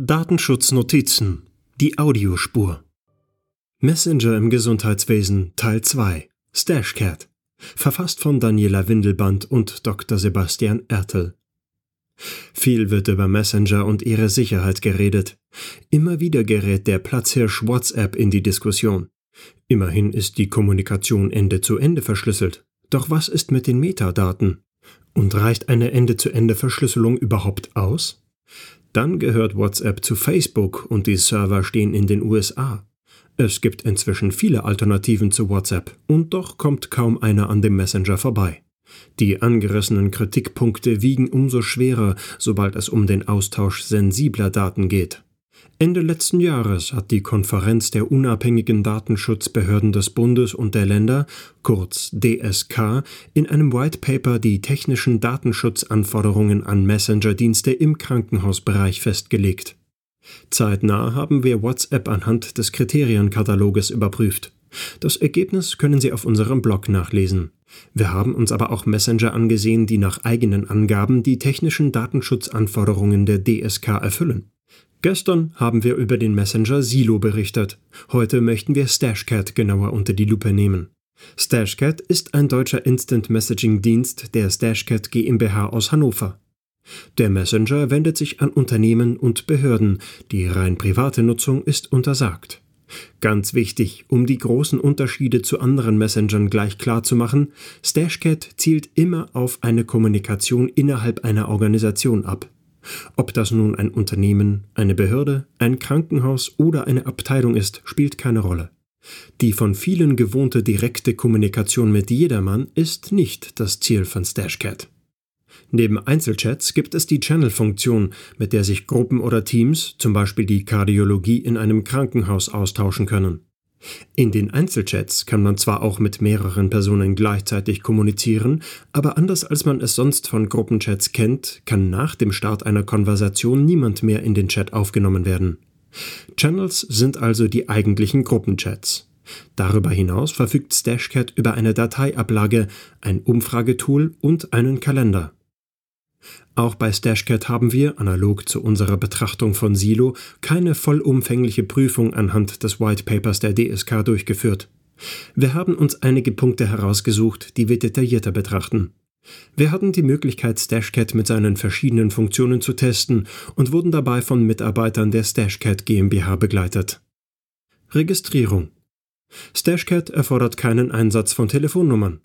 Datenschutznotizen Die Audiospur Messenger im Gesundheitswesen Teil 2 Stashcat Verfasst von Daniela Windelband und Dr. Sebastian Ertel viel wird über Messenger und ihre Sicherheit geredet. Immer wieder gerät der Platzhirsch WhatsApp in die Diskussion. Immerhin ist die Kommunikation Ende zu Ende verschlüsselt. Doch was ist mit den Metadaten? Und reicht eine Ende-zu-Ende-Verschlüsselung überhaupt aus? Dann gehört WhatsApp zu Facebook und die Server stehen in den USA. Es gibt inzwischen viele Alternativen zu WhatsApp und doch kommt kaum einer an dem Messenger vorbei. Die angerissenen Kritikpunkte wiegen umso schwerer, sobald es um den Austausch sensibler Daten geht. Ende letzten Jahres hat die Konferenz der unabhängigen Datenschutzbehörden des Bundes und der Länder, kurz DSK, in einem White Paper die technischen Datenschutzanforderungen an Messenger-Dienste im Krankenhausbereich festgelegt. Zeitnah haben wir WhatsApp anhand des Kriterienkataloges überprüft. Das Ergebnis können Sie auf unserem Blog nachlesen. Wir haben uns aber auch Messenger angesehen, die nach eigenen Angaben die technischen Datenschutzanforderungen der DSK erfüllen. Gestern haben wir über den Messenger Silo berichtet. Heute möchten wir Stashcat genauer unter die Lupe nehmen. Stashcat ist ein deutscher Instant Messaging Dienst der Stashcat GmbH aus Hannover. Der Messenger wendet sich an Unternehmen und Behörden, die rein private Nutzung ist untersagt. Ganz wichtig, um die großen Unterschiede zu anderen Messengern gleich klar zu machen, Stashcat zielt immer auf eine Kommunikation innerhalb einer Organisation ab. Ob das nun ein Unternehmen, eine Behörde, ein Krankenhaus oder eine Abteilung ist, spielt keine Rolle. Die von vielen gewohnte direkte Kommunikation mit jedermann ist nicht das Ziel von Stashcat. Neben Einzelchats gibt es die Channel-Funktion, mit der sich Gruppen oder Teams, zum Beispiel die Kardiologie in einem Krankenhaus, austauschen können. In den Einzelchats kann man zwar auch mit mehreren Personen gleichzeitig kommunizieren, aber anders als man es sonst von Gruppenchats kennt, kann nach dem Start einer Konversation niemand mehr in den Chat aufgenommen werden. Channels sind also die eigentlichen Gruppenchats. Darüber hinaus verfügt Stashcat über eine Dateiablage, ein Umfragetool und einen Kalender. Auch bei Stashcat haben wir, analog zu unserer Betrachtung von Silo, keine vollumfängliche Prüfung anhand des White Papers der DSK durchgeführt. Wir haben uns einige Punkte herausgesucht, die wir detaillierter betrachten. Wir hatten die Möglichkeit, Stashcat mit seinen verschiedenen Funktionen zu testen und wurden dabei von Mitarbeitern der Stashcat GmbH begleitet. Registrierung Stashcat erfordert keinen Einsatz von Telefonnummern.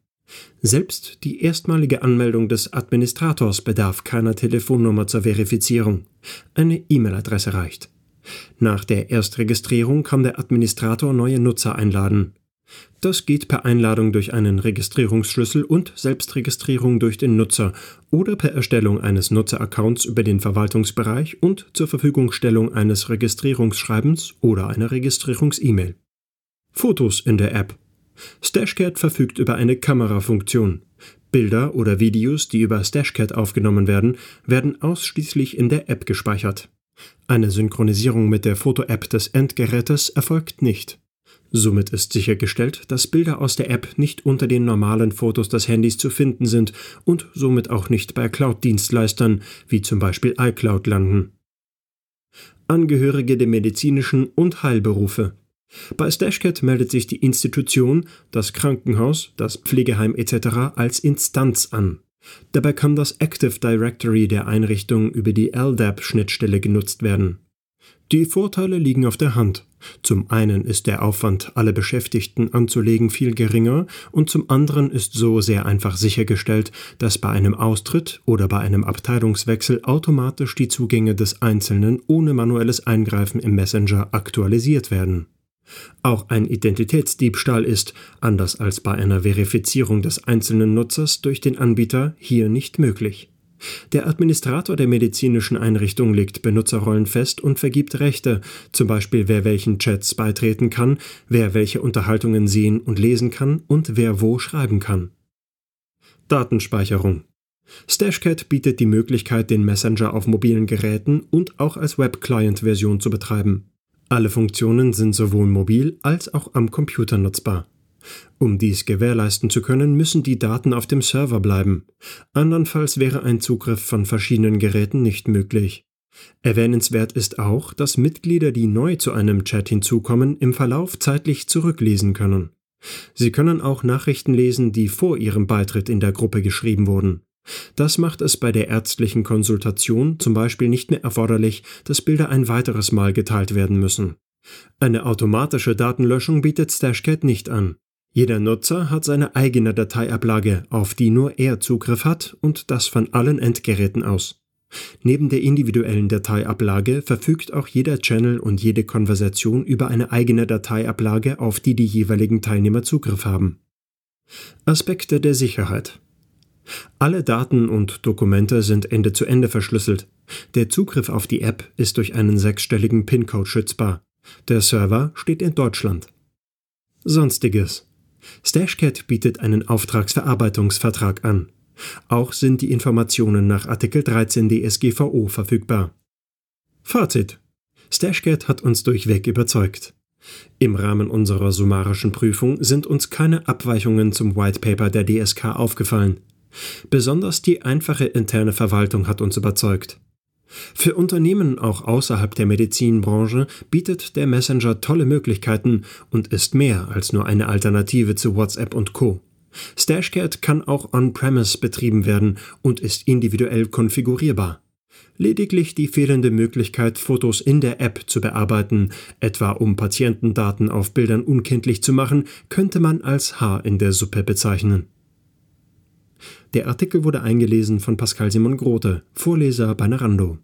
Selbst die erstmalige Anmeldung des Administrators bedarf keiner Telefonnummer zur Verifizierung. Eine E-Mail-Adresse reicht. Nach der Erstregistrierung kann der Administrator neue Nutzer einladen. Das geht per Einladung durch einen Registrierungsschlüssel und Selbstregistrierung durch den Nutzer oder per Erstellung eines Nutzeraccounts über den Verwaltungsbereich und zur Verfügungstellung eines Registrierungsschreibens oder einer Registrierungs-E-Mail. Fotos in der App Stashcat verfügt über eine Kamerafunktion. Bilder oder Videos, die über Stashcat aufgenommen werden, werden ausschließlich in der App gespeichert. Eine Synchronisierung mit der Foto-App des Endgerätes erfolgt nicht. Somit ist sichergestellt, dass Bilder aus der App nicht unter den normalen Fotos des Handys zu finden sind und somit auch nicht bei Cloud-Dienstleistern wie zum Beispiel iCloud landen. Angehörige der medizinischen und Heilberufe bei Stashcat meldet sich die Institution, das Krankenhaus, das Pflegeheim etc. als Instanz an. Dabei kann das Active Directory der Einrichtung über die LDAP-Schnittstelle genutzt werden. Die Vorteile liegen auf der Hand. Zum einen ist der Aufwand, alle Beschäftigten anzulegen, viel geringer und zum anderen ist so sehr einfach sichergestellt, dass bei einem Austritt oder bei einem Abteilungswechsel automatisch die Zugänge des Einzelnen ohne manuelles Eingreifen im Messenger aktualisiert werden. Auch ein Identitätsdiebstahl ist, anders als bei einer Verifizierung des einzelnen Nutzers durch den Anbieter, hier nicht möglich. Der Administrator der medizinischen Einrichtung legt Benutzerrollen fest und vergibt Rechte, zum Beispiel wer welchen Chats beitreten kann, wer welche Unterhaltungen sehen und lesen kann und wer wo schreiben kann. Datenspeicherung Stashcat bietet die Möglichkeit, den Messenger auf mobilen Geräten und auch als Web-Client-Version zu betreiben. Alle Funktionen sind sowohl mobil als auch am Computer nutzbar. Um dies gewährleisten zu können, müssen die Daten auf dem Server bleiben. Andernfalls wäre ein Zugriff von verschiedenen Geräten nicht möglich. Erwähnenswert ist auch, dass Mitglieder, die neu zu einem Chat hinzukommen, im Verlauf zeitlich zurücklesen können. Sie können auch Nachrichten lesen, die vor ihrem Beitritt in der Gruppe geschrieben wurden. Das macht es bei der ärztlichen Konsultation zum Beispiel nicht mehr erforderlich, dass Bilder ein weiteres Mal geteilt werden müssen. Eine automatische Datenlöschung bietet Stashcat nicht an. Jeder Nutzer hat seine eigene Dateiablage, auf die nur er Zugriff hat und das von allen Endgeräten aus. Neben der individuellen Dateiablage verfügt auch jeder Channel und jede Konversation über eine eigene Dateiablage, auf die die jeweiligen Teilnehmer Zugriff haben. Aspekte der Sicherheit alle Daten und Dokumente sind Ende zu Ende verschlüsselt. Der Zugriff auf die App ist durch einen sechsstelligen PIN-Code schützbar. Der Server steht in Deutschland. Sonstiges. Stashcat bietet einen Auftragsverarbeitungsvertrag an. Auch sind die Informationen nach Artikel 13 DSGVO verfügbar. Fazit. Stashcat hat uns durchweg überzeugt. Im Rahmen unserer summarischen Prüfung sind uns keine Abweichungen zum White Paper der DSK aufgefallen. Besonders die einfache interne Verwaltung hat uns überzeugt. Für Unternehmen auch außerhalb der Medizinbranche bietet der Messenger tolle Möglichkeiten und ist mehr als nur eine Alternative zu WhatsApp und Co. Stashcat kann auch on-premise betrieben werden und ist individuell konfigurierbar. Lediglich die fehlende Möglichkeit, Fotos in der App zu bearbeiten, etwa um Patientendaten auf Bildern unkenntlich zu machen, könnte man als Haar in der Suppe bezeichnen. Der Artikel wurde eingelesen von Pascal Simon Grote, Vorleser bei Narando.